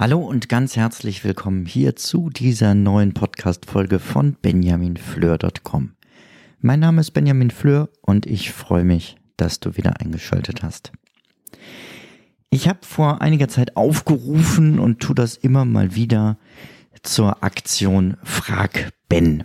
Hallo und ganz herzlich willkommen hier zu dieser neuen Podcast-Folge von benjaminfleur.com. Mein Name ist Benjamin Fleur und ich freue mich, dass du wieder eingeschaltet hast. Ich habe vor einiger Zeit aufgerufen und tu das immer mal wieder zur Aktion Frag Ben.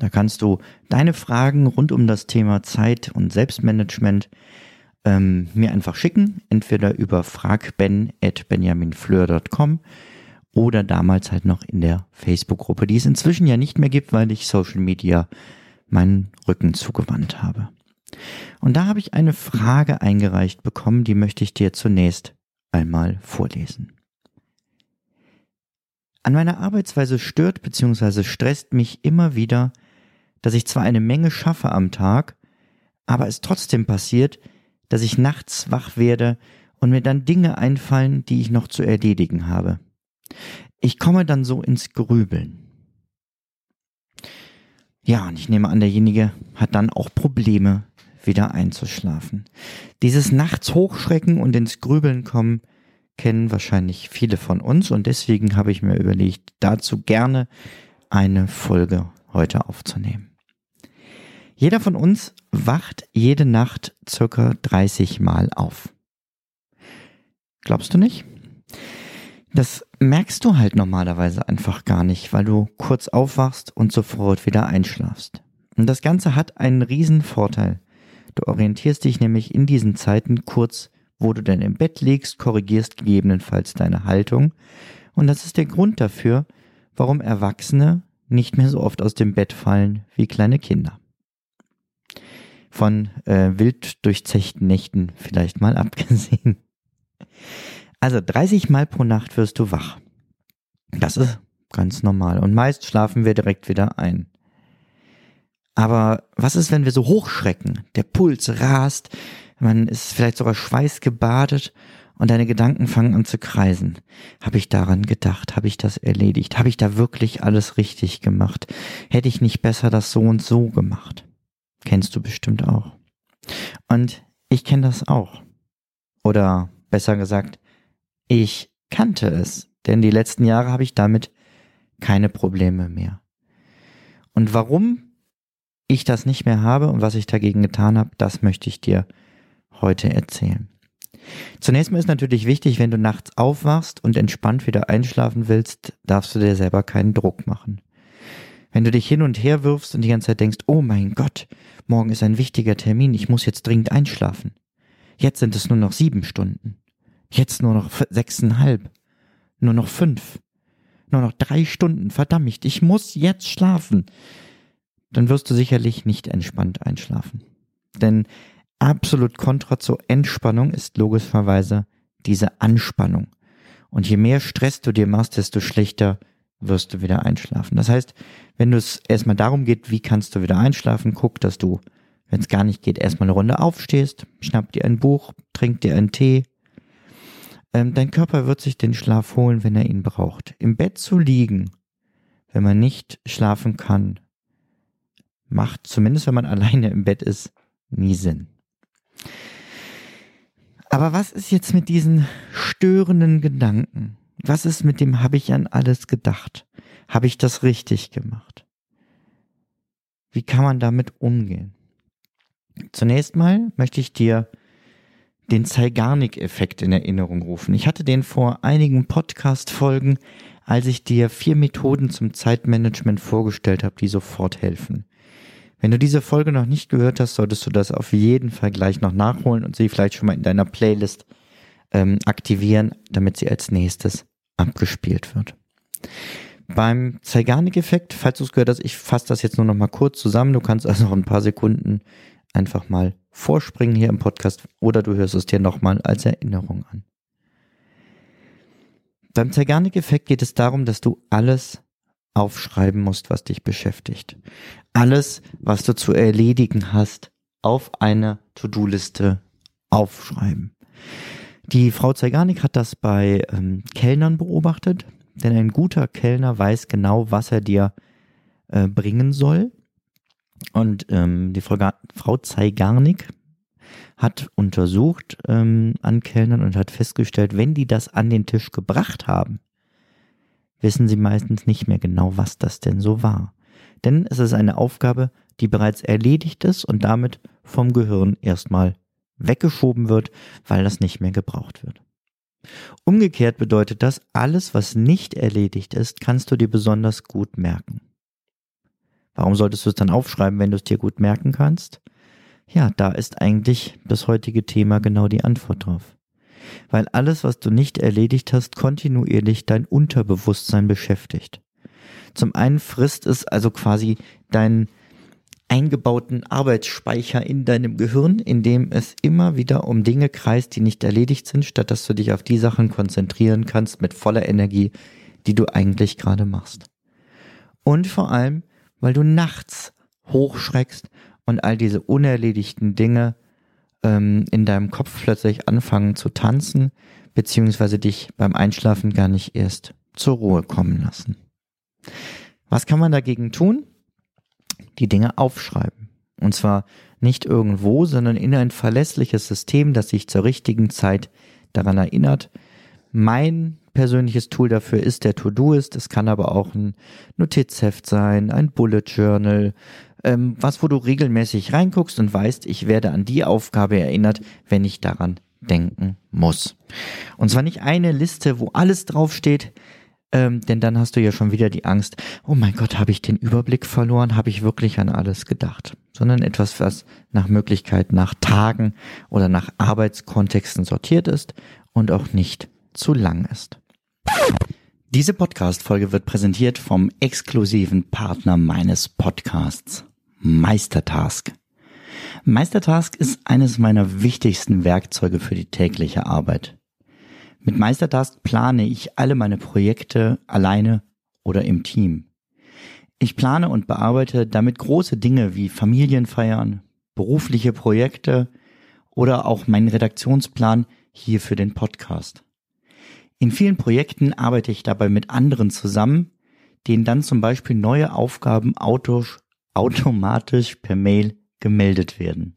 Da kannst du deine Fragen rund um das Thema Zeit und Selbstmanagement ähm, mir einfach schicken, entweder über fragben.benjaminfleur.com oder damals halt noch in der Facebook-Gruppe, die es inzwischen ja nicht mehr gibt, weil ich Social Media meinen Rücken zugewandt habe. Und da habe ich eine Frage eingereicht bekommen, die möchte ich dir zunächst einmal vorlesen. An meiner Arbeitsweise stört bzw. stresst mich immer wieder, dass ich zwar eine Menge schaffe am Tag, aber es trotzdem passiert, dass ich nachts wach werde und mir dann Dinge einfallen, die ich noch zu erledigen habe. Ich komme dann so ins Grübeln. Ja, und ich nehme an, derjenige hat dann auch Probleme, wieder einzuschlafen. Dieses Nachts hochschrecken und ins Grübeln kommen kennen wahrscheinlich viele von uns und deswegen habe ich mir überlegt, dazu gerne eine Folge heute aufzunehmen. Jeder von uns wacht jede Nacht circa 30 Mal auf. Glaubst du nicht? Das merkst du halt normalerweise einfach gar nicht, weil du kurz aufwachst und sofort wieder einschlafst. Und das Ganze hat einen riesen Vorteil. Du orientierst dich nämlich in diesen Zeiten kurz, wo du denn im Bett liegst, korrigierst gegebenenfalls deine Haltung. Und das ist der Grund dafür, warum Erwachsene nicht mehr so oft aus dem Bett fallen wie kleine Kinder von äh, wild durchzechten Nächten vielleicht mal abgesehen. Also 30 Mal pro Nacht wirst du wach. Das ist ganz normal. Und meist schlafen wir direkt wieder ein. Aber was ist, wenn wir so hochschrecken? Der Puls rast, man ist vielleicht sogar schweißgebadet und deine Gedanken fangen an zu kreisen. Habe ich daran gedacht? Habe ich das erledigt? Habe ich da wirklich alles richtig gemacht? Hätte ich nicht besser das so und so gemacht? Kennst du bestimmt auch. Und ich kenne das auch. Oder besser gesagt, ich kannte es, denn die letzten Jahre habe ich damit keine Probleme mehr. Und warum ich das nicht mehr habe und was ich dagegen getan habe, das möchte ich dir heute erzählen. Zunächst mal ist natürlich wichtig, wenn du nachts aufwachst und entspannt wieder einschlafen willst, darfst du dir selber keinen Druck machen. Wenn du dich hin und her wirfst und die ganze Zeit denkst, oh mein Gott, morgen ist ein wichtiger Termin, ich muss jetzt dringend einschlafen. Jetzt sind es nur noch sieben Stunden. Jetzt nur noch sechseinhalb. Nur noch fünf. Nur noch drei Stunden. Verdammt, ich muss jetzt schlafen. Dann wirst du sicherlich nicht entspannt einschlafen. Denn absolut kontra zur Entspannung ist logischerweise diese Anspannung. Und je mehr Stress du dir machst, desto schlechter wirst du wieder einschlafen. Das heißt, wenn du es erstmal darum geht, wie kannst du wieder einschlafen, guck, dass du, wenn es gar nicht geht, erstmal eine Runde aufstehst, schnapp dir ein Buch, trink dir einen Tee. Ähm, dein Körper wird sich den Schlaf holen, wenn er ihn braucht. Im Bett zu liegen, wenn man nicht schlafen kann, macht, zumindest wenn man alleine im Bett ist, nie Sinn. Aber was ist jetzt mit diesen störenden Gedanken? Was ist mit dem habe ich an alles gedacht? Habe ich das richtig gemacht? Wie kann man damit umgehen? Zunächst mal möchte ich dir den Zeigarnik-Effekt in Erinnerung rufen. Ich hatte den vor einigen Podcast-Folgen, als ich dir vier Methoden zum Zeitmanagement vorgestellt habe, die sofort helfen. Wenn du diese Folge noch nicht gehört hast, solltest du das auf jeden Fall gleich noch nachholen und sie vielleicht schon mal in deiner Playlist ähm, aktivieren, damit sie als nächstes abgespielt wird. Beim Zeigarnik-Effekt, falls du es gehört hast, ich fasse das jetzt nur noch mal kurz zusammen. Du kannst also noch ein paar Sekunden einfach mal vorspringen hier im Podcast oder du hörst es dir nochmal als Erinnerung an. Beim Zeigarnik-Effekt geht es darum, dass du alles aufschreiben musst, was dich beschäftigt. Alles, was du zu erledigen hast, auf eine To-Do-Liste aufschreiben. Die Frau Zeigarnik hat das bei ähm, Kellnern beobachtet, denn ein guter Kellner weiß genau, was er dir äh, bringen soll. Und ähm, die Frau, Frau Zeigarnik hat untersucht ähm, an Kellnern und hat festgestellt, wenn die das an den Tisch gebracht haben, wissen sie meistens nicht mehr genau, was das denn so war. Denn es ist eine Aufgabe, die bereits erledigt ist und damit vom Gehirn erstmal weggeschoben wird, weil das nicht mehr gebraucht wird. Umgekehrt bedeutet das, alles, was nicht erledigt ist, kannst du dir besonders gut merken. Warum solltest du es dann aufschreiben, wenn du es dir gut merken kannst? Ja, da ist eigentlich das heutige Thema genau die Antwort drauf. Weil alles, was du nicht erledigt hast, kontinuierlich dein Unterbewusstsein beschäftigt. Zum einen frisst es also quasi deinen eingebauten Arbeitsspeicher in deinem Gehirn, in dem es immer wieder um Dinge kreist, die nicht erledigt sind, statt dass du dich auf die Sachen konzentrieren kannst mit voller Energie, die du eigentlich gerade machst. Und vor allem, weil du nachts hochschreckst und all diese unerledigten Dinge ähm, in deinem Kopf plötzlich anfangen zu tanzen, beziehungsweise dich beim Einschlafen gar nicht erst zur Ruhe kommen lassen. Was kann man dagegen tun? Die Dinge aufschreiben. Und zwar nicht irgendwo, sondern in ein verlässliches System, das sich zur richtigen Zeit daran erinnert. Mein persönliches Tool dafür ist der To-Do-Ist. Es kann aber auch ein Notizheft sein, ein Bullet Journal, ähm, was, wo du regelmäßig reinguckst und weißt, ich werde an die Aufgabe erinnert, wenn ich daran denken muss. Und zwar nicht eine Liste, wo alles draufsteht, ähm, denn dann hast du ja schon wieder die Angst, oh mein Gott, habe ich den Überblick verloren, habe ich wirklich an alles gedacht, sondern etwas, was nach Möglichkeit nach Tagen oder nach Arbeitskontexten sortiert ist und auch nicht zu lang ist. Diese Podcast-Folge wird präsentiert vom exklusiven Partner meines Podcasts, Meistertask. Meistertask ist eines meiner wichtigsten Werkzeuge für die tägliche Arbeit. Mit Meistertask plane ich alle meine Projekte alleine oder im Team. Ich plane und bearbeite damit große Dinge wie Familienfeiern, berufliche Projekte oder auch meinen Redaktionsplan hier für den Podcast. In vielen Projekten arbeite ich dabei mit anderen zusammen, denen dann zum Beispiel neue Aufgaben automatisch per Mail gemeldet werden.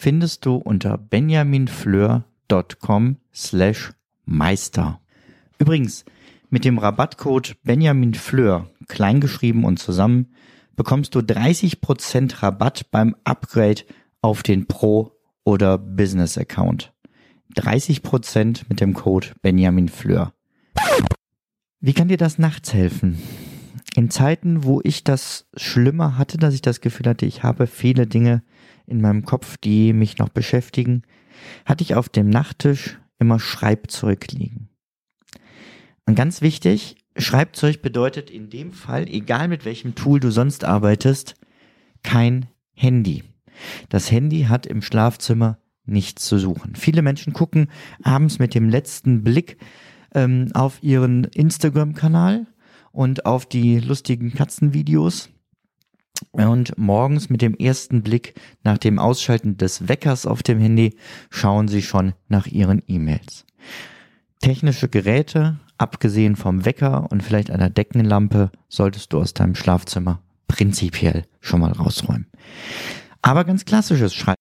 findest du unter benjaminfleur.com slash Meister. Übrigens, mit dem Rabattcode benjaminfleur, kleingeschrieben und zusammen, bekommst du 30% Rabatt beim Upgrade auf den Pro- oder Business-Account. 30% mit dem Code benjaminfleur. Wie kann dir das nachts helfen? In Zeiten, wo ich das schlimmer hatte, dass ich das Gefühl hatte, ich habe viele Dinge in meinem Kopf, die mich noch beschäftigen, hatte ich auf dem Nachttisch immer Schreibzeug liegen. Und ganz wichtig, Schreibzeug bedeutet in dem Fall, egal mit welchem Tool du sonst arbeitest, kein Handy. Das Handy hat im Schlafzimmer nichts zu suchen. Viele Menschen gucken abends mit dem letzten Blick ähm, auf ihren Instagram-Kanal und auf die lustigen Katzenvideos und morgens mit dem ersten Blick nach dem Ausschalten des Weckers auf dem Handy schauen Sie schon nach Ihren E-Mails. Technische Geräte, abgesehen vom Wecker und vielleicht einer Deckenlampe, solltest du aus deinem Schlafzimmer prinzipiell schon mal rausräumen. Aber ganz klassisches Schreiben.